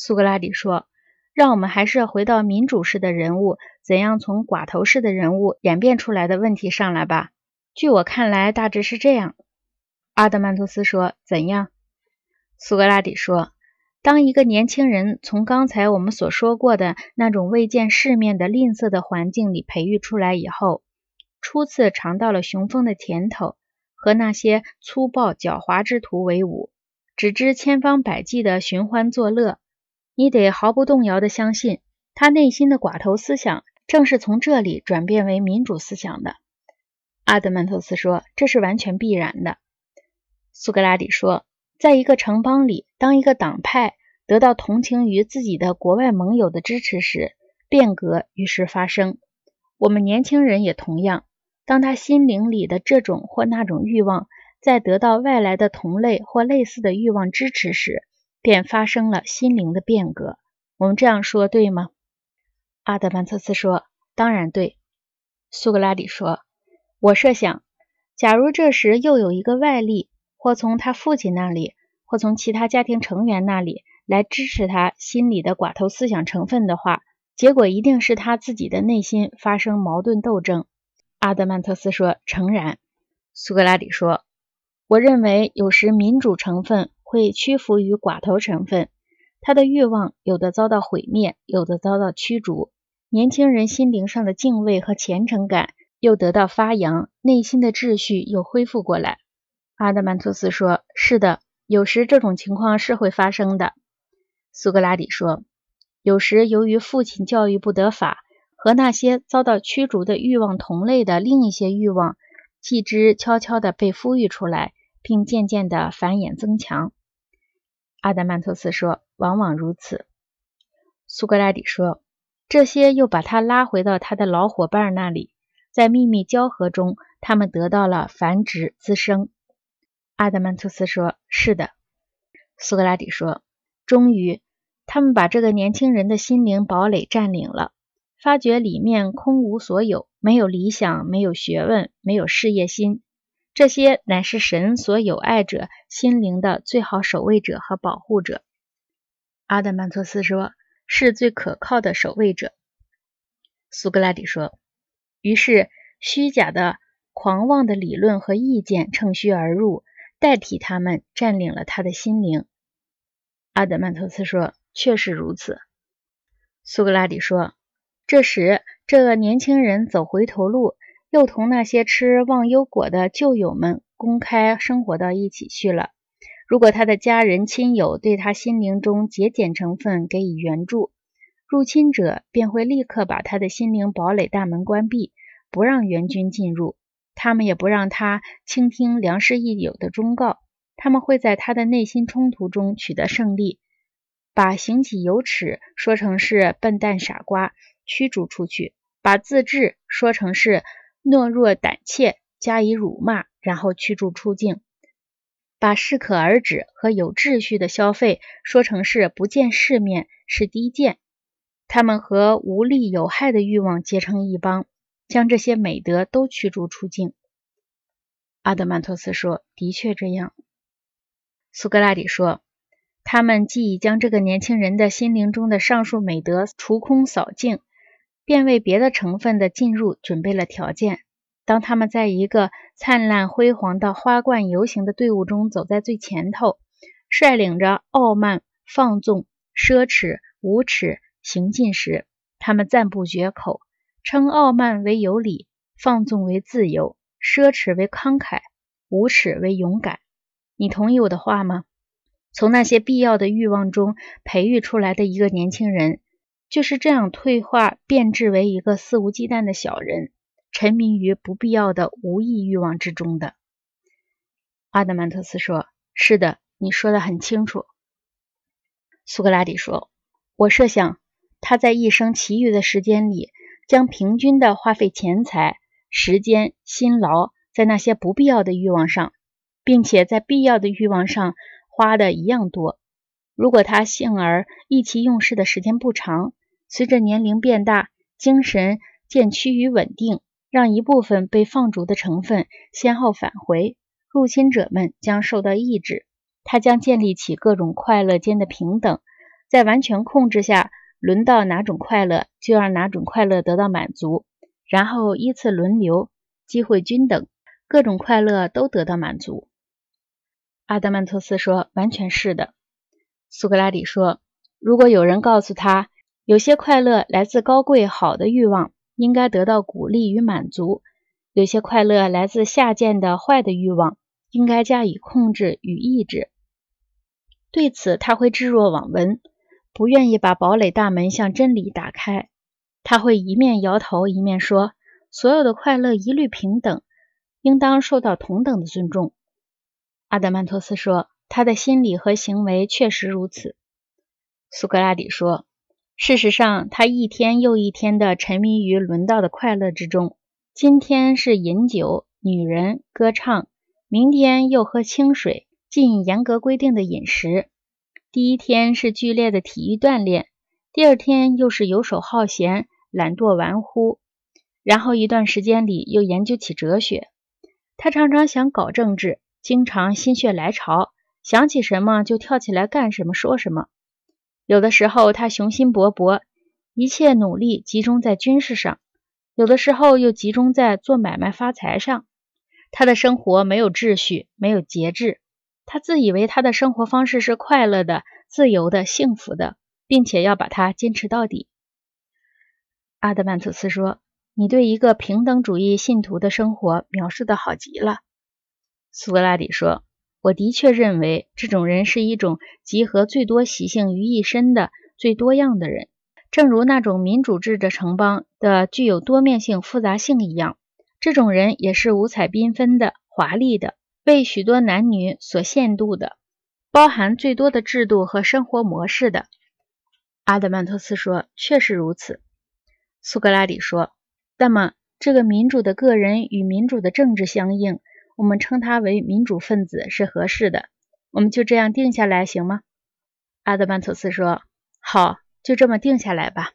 苏格拉底说：“让我们还是回到民主式的人物怎样从寡头式的人物演变出来的问题上来吧。据我看来，大致是这样。”阿德曼托斯说：“怎样？”苏格拉底说：“当一个年轻人从刚才我们所说过的那种未见世面的吝啬的环境里培育出来以后，初次尝到了雄风的甜头，和那些粗暴狡猾之徒为伍，只知千方百计的寻欢作乐。”你得毫不动摇地相信，他内心的寡头思想正是从这里转变为民主思想的。阿德曼托斯说：“这是完全必然的。”苏格拉底说：“在一个城邦里，当一个党派得到同情于自己的国外盟友的支持时，变革于是发生。我们年轻人也同样，当他心灵里的这种或那种欲望在得到外来的同类或类似的欲望支持时。”便发生了心灵的变革。我们这样说对吗？阿德曼特斯说：“当然对。”苏格拉底说：“我设想，假如这时又有一个外力，或从他父亲那里，或从其他家庭成员那里来支持他心里的寡头思想成分的话，结果一定是他自己的内心发生矛盾斗争。”阿德曼特斯说：“诚然。”苏格拉底说：“我认为有时民主成分。”会屈服于寡头成分，他的欲望有的遭到毁灭，有的遭到驱逐。年轻人心灵上的敬畏和虔诚感又得到发扬，内心的秩序又恢复过来。阿德曼托斯说：“是的，有时这种情况是会发生的。”苏格拉底说：“有时由于父亲教育不得法，和那些遭到驱逐的欲望同类的另一些欲望，既之悄悄地被孵育出来，并渐渐地繁衍增强。”阿德曼托斯说：“往往如此。”苏格拉底说：“这些又把他拉回到他的老伙伴那里，在秘密交合中，他们得到了繁殖滋生。”阿德曼托斯说：“是的。”苏格拉底说：“终于，他们把这个年轻人的心灵堡垒占领了，发觉里面空无所有，没有理想，没有学问，没有事业心。”这些乃是神所有爱者心灵的最好守卫者和保护者。阿德曼托斯说：“是最可靠的守卫者。”苏格拉底说：“于是，虚假的、狂妄的理论和意见乘虚而入，代替他们占领了他的心灵。”阿德曼托斯说：“确实如此。”苏格拉底说：“这时，这个年轻人走回头路。”又同那些吃忘忧果的旧友们公开生活到一起去了。如果他的家人亲友对他心灵中节俭成分给予援助，入侵者便会立刻把他的心灵堡垒大门关闭，不让援军进入。他们也不让他倾听良师益友的忠告。他们会在他的内心冲突中取得胜利，把行己有耻说成是笨蛋傻瓜驱逐出去，把自治说成是。懦弱胆怯，加以辱骂，然后驱逐出境，把适可而止和有秩序的消费说成是不见世面，是低贱。他们和无利有害的欲望结成一帮，将这些美德都驱逐出境。阿德曼托斯说：“的确这样。”苏格拉底说：“他们既已将这个年轻人的心灵中的上述美德除空扫净。”便为别的成分的进入准备了条件。当他们在一个灿烂辉煌的花冠游行的队伍中走在最前头，率领着傲慢、放纵、奢侈、无耻行进时，他们赞不绝口，称傲慢为有礼，放纵为自由，奢侈为慷慨，无耻为勇敢。你同意我的话吗？从那些必要的欲望中培育出来的一个年轻人。就是这样退化变质为一个肆无忌惮的小人，沉迷于不必要的无意欲望之中的。阿德曼特斯说：“是的，你说的很清楚。”苏格拉底说：“我设想他在一生其余的时间里，将平均的花费钱财、时间、辛劳在那些不必要的欲望上，并且在必要的欲望上花的一样多。如果他幸而意气用事的时间不长，随着年龄变大，精神渐趋于稳定，让一部分被放逐的成分先后返回，入侵者们将受到抑制。他将建立起各种快乐间的平等，在完全控制下，轮到哪种快乐，就让哪种快乐得到满足，然后依次轮流，机会均等，各种快乐都得到满足。阿德曼托斯说：“完全是的。”苏格拉底说：“如果有人告诉他，有些快乐来自高贵好的欲望，应该得到鼓励与满足；有些快乐来自下贱的坏的欲望，应该加以控制与抑制。对此，他会置若罔闻，不愿意把堡垒大门向真理打开。他会一面摇头，一面说：所有的快乐一律平等，应当受到同等的尊重。”阿德曼托斯说：“他的心理和行为确实如此。”苏格拉底说：“事实上，他一天又一天地沉迷于轮到的快乐之中。今天是饮酒、女人、歌唱，明天又喝清水，进严格规定的饮食。第一天是剧烈的体育锻炼，第二天又是游手好闲、懒惰玩忽，然后一段时间里又研究起哲学。他常常想搞政治。”经常心血来潮，想起什么就跳起来干什么说什么。有的时候他雄心勃勃，一切努力集中在军事上；有的时候又集中在做买卖发财上。他的生活没有秩序，没有节制。他自以为他的生活方式是快乐的、自由的、幸福的，并且要把它坚持到底。阿德曼图斯说：“你对一个平等主义信徒的生活描述的好极了。”苏格拉底说：“我的确认为这种人是一种集合最多习性于一身的最多样的人，正如那种民主制的城邦的具有多面性复杂性一样。这种人也是五彩缤纷的、华丽的，为许多男女所限度的，包含最多的制度和生活模式的。”阿德曼托斯说：“确实如此。”苏格拉底说：“那么，这个民主的个人与民主的政治相应。”我们称他为民主分子是合适的，我们就这样定下来行吗？阿德曼托斯说：“好，就这么定下来吧。”